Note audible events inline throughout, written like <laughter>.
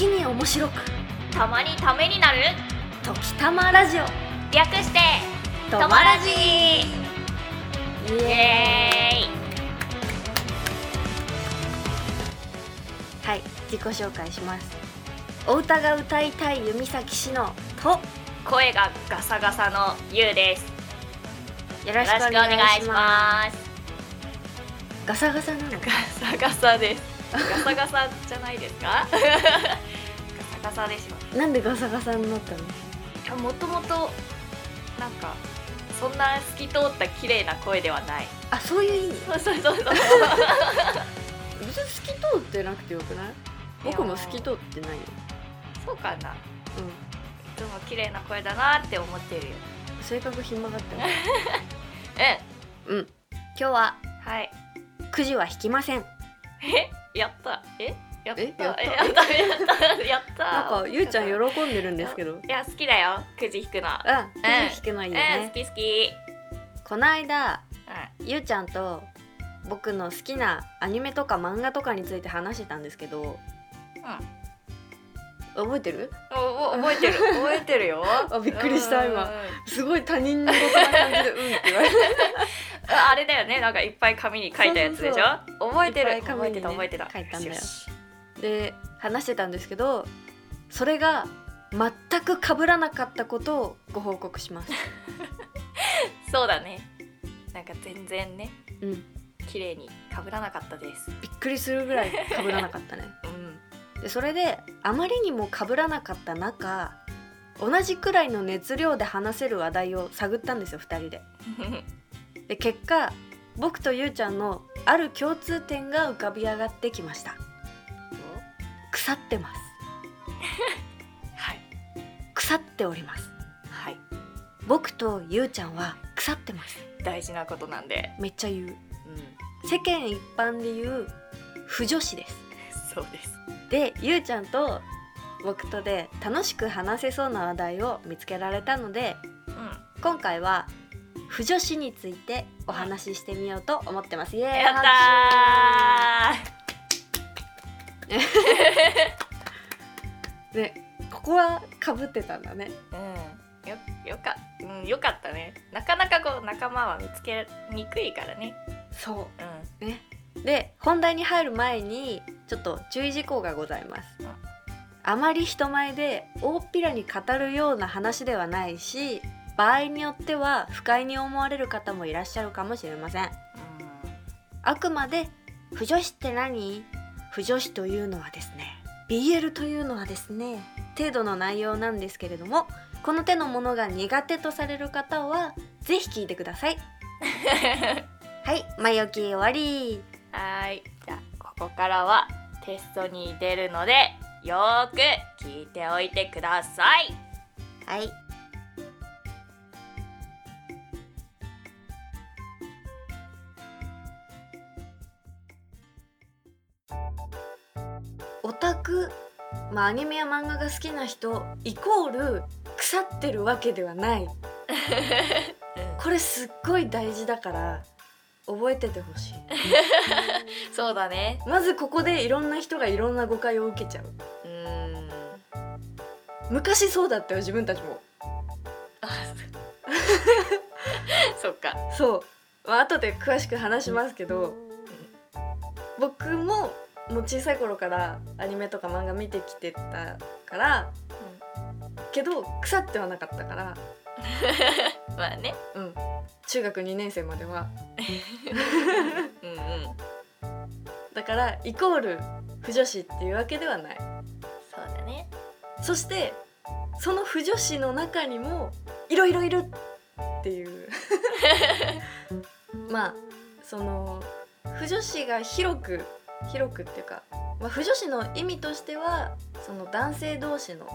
時に面白く。たまにためになる？時たまラジオ。略してととまらじイイエエーイ。はい自己紹介します。お歌が歌いたい弓崎しのと。声がガサガサのゆうです。よろしくお願いします。ガサガサなの？ガサガサです。ガサガサじゃないですか？ガサでしょなんでガサガサになったの？もともとなんかそんな透き通った綺麗な声ではない。あそういう意味？そうそうそうそう別に透き通ってなくてよくない？僕も透き通ってないよ。そうかな。いうん。つも綺麗な声だなって思ってるよ。性格ひん曲がってないうんうん。今日は？はい。くじは引きません。え？やった。え？やった。えやった？えやった。<laughs> やった。なんかゆうちゃん喜んでるんですけど。いや好きだよ。くじ引くの。うんくじ引くのいいようん好ねき好き。この間うゆうちゃんと僕の好きなアニメとか漫画とかについて話してたんですけど。んうん。覚えてる？おお覚えてる。<laughs> 覚えてるよ。あびっくりした今。すごい他人事な感じでうんって言われて。<laughs> ああれだよね。なんかいっぱい紙に書いたやつでしょ？覚えてる。覚えてた覚えてた。書いたんだよ。よしで話してたんですけどそれが全く被らなかったことをご報告します。<laughs> そうだね。なんか全然ねうん。綺麗に被らなかったです。びっくりするぐらい被らなかったね。<laughs> うん。でそれであまりにも被らなかった中同じくらいの熱量で話せる話題を探ったんですよ2人で。<laughs> で結果僕とゆうちゃんのある共通点が浮かび上がってきました腐ってます。<laughs> はい。腐っております。はい。僕とゆうちゃんは腐ってます。大事なことなんで。めっちゃ言う。うん。世間一般で言う不女子です。<laughs> そうです。でゆうちゃんと僕とで楽しく話せそうな話題を見つけられたのでうん。今回は不女子についてお話ししてみようと思ってます。イエーイ。やったで <laughs> ここはかぶってたんだね。ーうん。よよかうんよかったね。なかなかこう仲間は見つけにくいからね。そう。うね。で本題に入る前にちょっと注意事項がございます。うん。あまり人前で大っぴらに語るような話ではないし場合によっては不快に思われる方もいらっしゃるかもしれません。ん。あくまで不女子って何？不女子というのはですね BL というのはですね程度の内容なんですけれどもこの手のものが苦手とされる方はぜひ聞いてください。<laughs> はい前置き終わり。はーい。じゃあここからはテストに出るのでよーく聞いておいてください。はいまあアニメや漫画が好きな人イコール腐ってるわけではない。<laughs> これすっごい大事だから覚えててほしい。<laughs> そうだね。まずここでいろんな人がいろんな誤解を受けちゃう。うーん。昔そうだったよ自分たちも。あそそっか。そう、まあ後で詳しく話しますけど僕ももう小さい頃からアニメとか漫画見てきてたからけど腐ってはなかったから、<laughs> まあね。うん、中学2年生までは。<laughs> うんうん。だからイコール不女子っていうわけではない。そうだね。そしてその不女子の中にもいろいろいるっていう。<laughs> まあその不女子が広く広くっていうか、まあ、不女子の意味としてはその男性同士の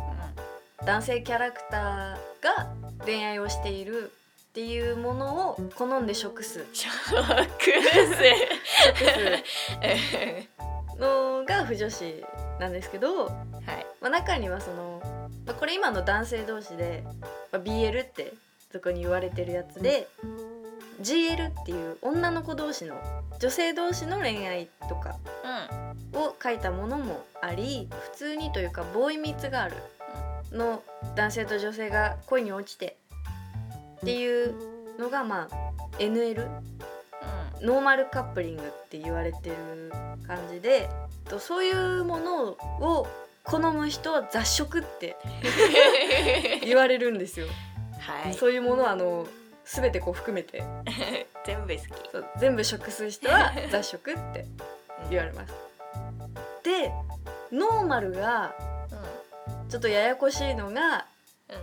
男性キャラクターが恋愛をしているっていうものを好んで食す。ショック生のが不女子なんですけど、はい。まあ、中にはその、まあ、これ今の男性同士で、まあ、BL ってそこに言われてるやつで GL っていう女の子同士の女性同士の恋愛とかうをを書いたものもあり普通にというかボーイミーツガールの男性と女性が恋に落ちてっていうのがまあ NL ノーマルカップリングって言われてる感じでとそういうものを好む人は雑食って <laughs> 言われるんですよ。はい。そういうものはあの全てこう含めて。<laughs> 全部好き。そう全部食す人は <laughs> 雑食って言われます。でノーマルがうん。ちょっとややこしいのがうん。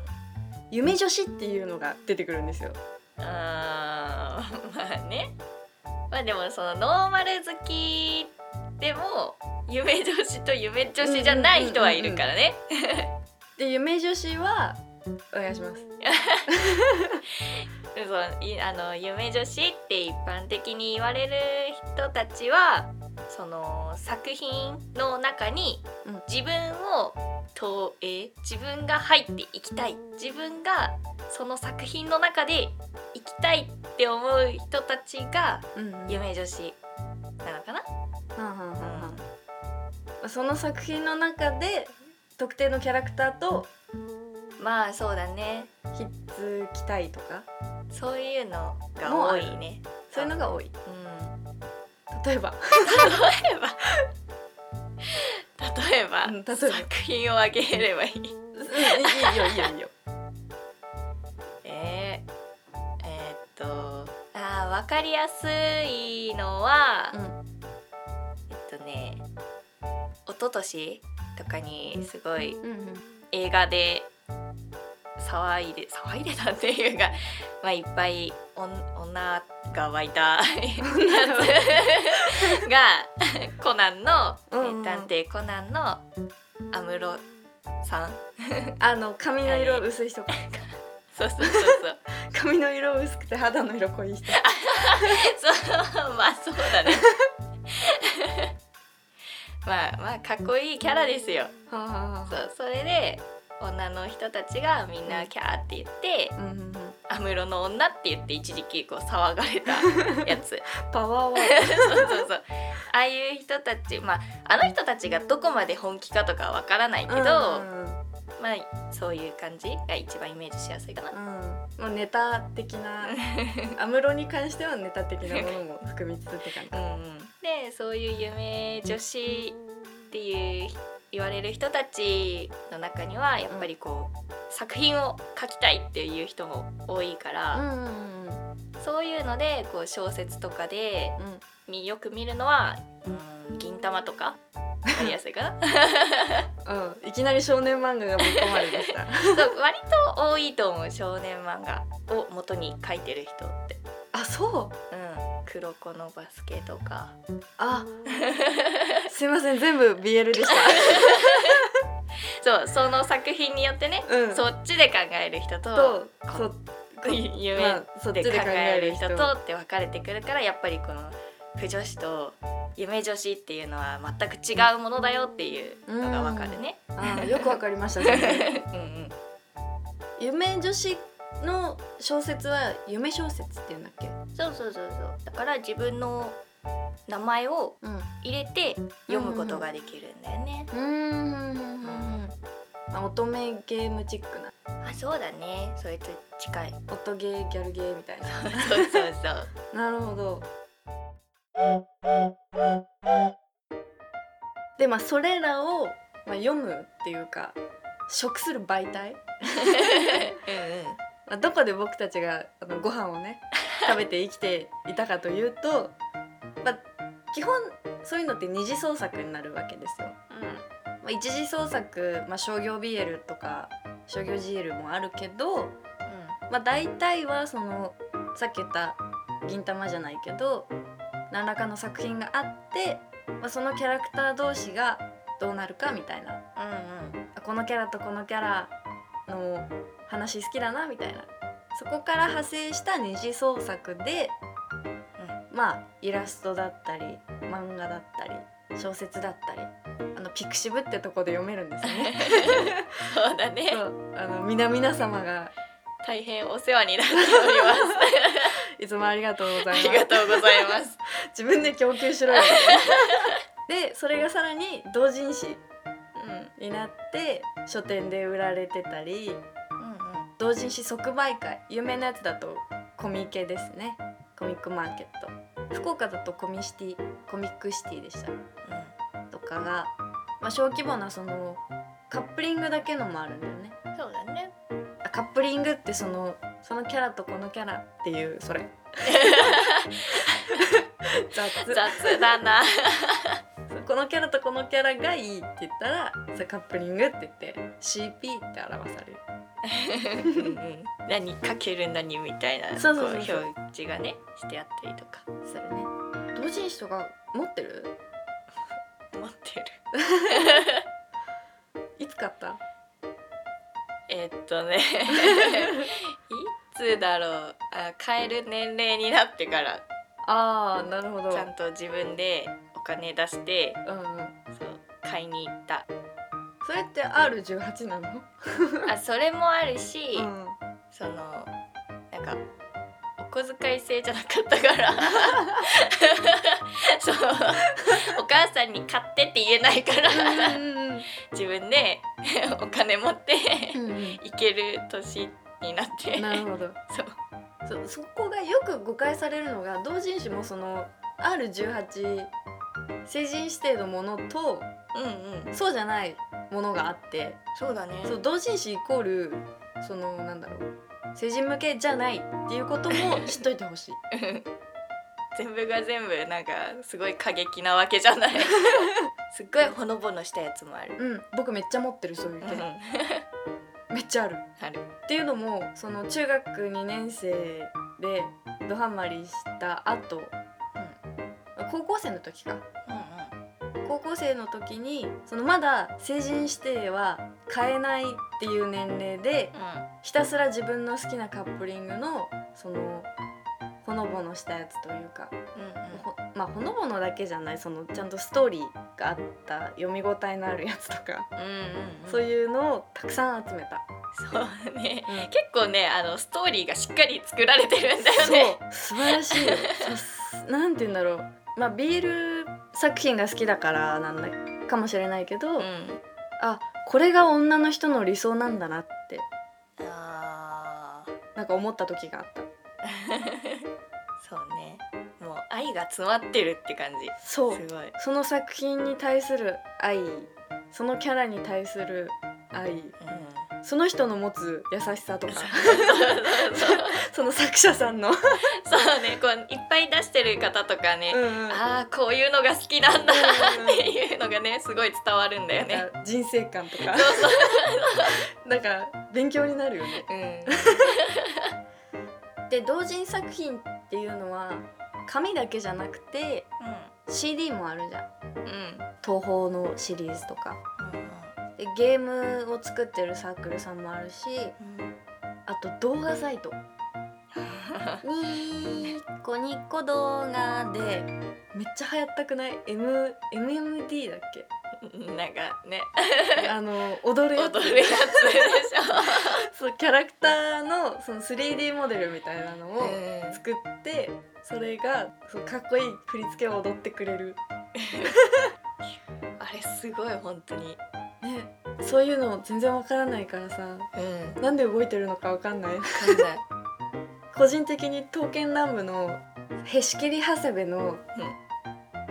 夢女子っていうのが出てくるんですよ。あー <laughs> まあね。まあでもそのノーマル好きでも夢女子と夢女子じゃない人はいるからね。で夢女子はお願いします。そういあの夢女子って一般的に言われる人たちはその作品の中にうん。自分を投影自分が入っていきたい自分がその作品の中で生きたいって思う人たちが夢女子なのかな、その作品の中で特定のキャラクターとまあそうだね。ひっつきたいとか？そういうのが多いね。そういうのが多い。うん。例えば。例えば。例えば,、うん例えば。作品をあげればいい。うんいいよいいよいいよ。<laughs> えー、えーっとあーわかりやすいのは、うん。えっとね一昨年とかにすごい映画で騒いで騒いでたっていうか、まあ、いっぱいおん女が湧いた <laughs> やつがコナンの、えうんうん。探偵コナンの安室さん。あの髪の色薄い人か。<laughs> そうそうそうそう。<laughs> 髪の色薄くて肌の色濃い人。そうまあそうだね。まあまあかっこいいキャラですよ。そうそれで女の人たちがみんなキャーって言ってあうんうんうん安室の女って言って一時期こう騒がれたやつ。<laughs> パワーワーそうそうそう。ああいう人たちまああの人たちがどこまで本気かとかわからないけど、ドうん。うんまあそういう感じが一番イメージしやすいかな。うんまあ、ネタ的な <laughs> 安室に関してはネタ的なものも含みつつって感じ。うんうん、でそういう夢女子っていう言われる人たちの中にはやっぱりこう、作品を書きたいっていう人も多いから、うんうんうんそういうのでこう小説とかでうん。みよく見るのは、うん、銀玉とかやりやすいかなうん、いきなり少年漫画がぶっ込まれてきた。<laughs> そう割と多いと思う少年漫画を元に書いてる人って。あそう。うん、黒子のバスケとか。あすいません全部 BL でした。<laughs> そうその作品によってね、うん。そっちで考える人とと夢まあそっちで考える人。人とって分かれてくるからやっぱりこの不女子と夢女子っていうのは全く違うものだよっていうのが分かるね。あよくわかりました先生 <laughs> うんうん。夢女子の小説は夢小説っていうんだっけ？そうそうそうそう。だから自分の名前をうん。入れて読むことができるんだよね。うん乙女ゲームチックな。あそうだね。それと近い。音ゲーギャルゲーみたいな。そうそうそう。<laughs> なるほど。でまあそれらを、まあ、読むっていうか食する媒体、<laughs> うんうん。まあ、どこで僕たちがあのご飯をね食べて生きていたかというと、まあ、基本そういうのって二次創作になるわけですよ。まあ、一次創作、まあ、商業 BL とか商業 GL もあるけど、まあ、大体はそのさっき言った「銀魂」じゃないけど何らかの作品があって、まあ、そのキャラクター同士がどうなるかみたいな。うんうん。あこのキャラとこのキャラの話好きだなみたいなそこから派生した二次創作で、まあイラストだったり漫画だったり小説だったりあのピクシブってとこで読めるんですよね。<laughs> そうだね。そうあの皆々様が大変お世話になっております。いつもありがとうござあいます。りがとうございます。<laughs> 自分で供給しろよ。<laughs> でそれがさらに同人誌うんになって書店で売られてたりうんうん同人誌即売会有名なやつだとコミケですね。コミックマーケット。福岡だとコミシティコミックシティでした。とかが、まあ、小規模なそのカップリングだけのもあるんだよね。うんそうだね。あカップリングってそのそのキャラとこのキャラっていうそれ。<laughs> 雑。雑だな。<laughs> このキャラとこのキャラがいいって言ったらそれカップリングって言って CP って表される。うんうん <laughs> 何かける何みたいなそうそうそうそう。こ表示がねしてあったりとか。するね。同人誌とか持ってる？<laughs> 持ってる。<laughs> いつ買った？えーっとね。いつだろう。あ買える年齢になってから。ああなるほど。ちゃんと自分でお金出してうんうん。そう買いに行ったそれって R18 なの？<laughs> あそれもあるし、うん。そのなんかお小遣い制じゃなかったから。<laughs> そう。お母さんに買ってって言えないから。うん自分で <laughs> お金持って行ける年になって。なるほど。そう。そそこがよく誤解されるのが同人誌もその R18 成人指定のものとうんうん。そうじゃないものがあって。そうだね。そう同人誌イコールそのなんだろう。成人向けじゃないっていうことも <laughs> 知っといてほしい。<laughs> 全部が全部なんかすごい過激なわけじゃない。<laughs> すっごいほのぼのしたやつもある、うん。僕めっちゃ持ってるそういう系、うん。めっちゃある。ある。っていうのもその中学2年生でドハマりした後、高校生の時か。うん高校生の時にそのまだ成人指定は買えないっていう年齢でひたすら自分の好きなカップリングのそのほのぼのしたやつというか、うんうん。ほまあほのぼのだけじゃないそのちゃんとストーリーがあった読み応えのあるやつとか、うんうんうん。そういうのをたくさん集めた。そうね。うん。結構ねあのストーリーがしっかり作られてるんだよね。そう素晴らしい。なんて言うんだろう。まあ BL 作品が好きだからなんだかもしれないけど、うん。あこれが女の人の理想なんだなって。あー。なんか思った時があった。<laughs> そうね。もう愛が詰まってるって感じ。そう。すごい。その作品に対する愛そのキャラに対する愛うんその人の持つ優しさとか。そ <laughs> の作者さんの、そうねこういっぱい出してる方とかね、うんうん。ああこういうのが好きなんだうんっていうのがねすごい伝わるんだよね。人生観とか。そうそうなんか勉強になるよね。うん。で同人作品っていうのは紙だけじゃなくて CD もあるじゃん。うん。うん東宝のシリーズとか。うん。でゲームを作ってるサークルさんもあるしうんあと動画サイト。ニーコニコ動画でめっちゃ流行ったくない？M MMD だっけ？なんかね。あの踊るやつ。<laughs> そうキャラクターのその 3D モデルみたいなのょ。を作ってそれがそうかっこいい振り付けを踊ってくれる。<laughs> あれすごい本当に。ねそういうの全然わからないからさうん。なんで動いてるのかわかんないわかんない。<laughs> 個人的に刀剣乱舞のへし切り長谷部の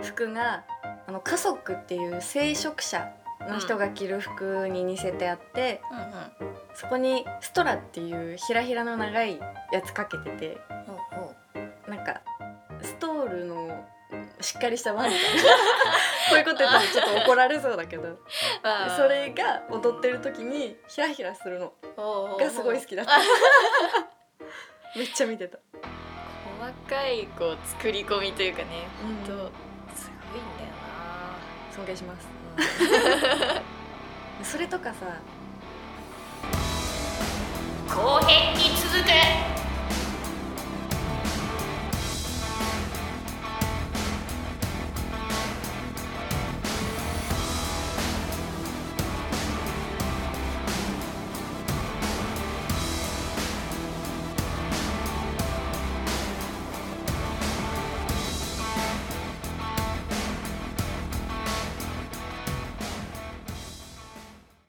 服があの家族っていう聖職者の人が着る服に似せてあって、うんうん。そこにストラっていうひらひらの長いやつかけててほうほしっかりしたワンみたいなこういうこと言ったらちょっと怒られそうだけど。それが踊ってる時にヒラヒラするのがすごい好きだった。<laughs> めっちゃ見てた。細かいこう作り込みというかねうん。本当すごいんだよ尊敬します。な。<laughs> それとかさ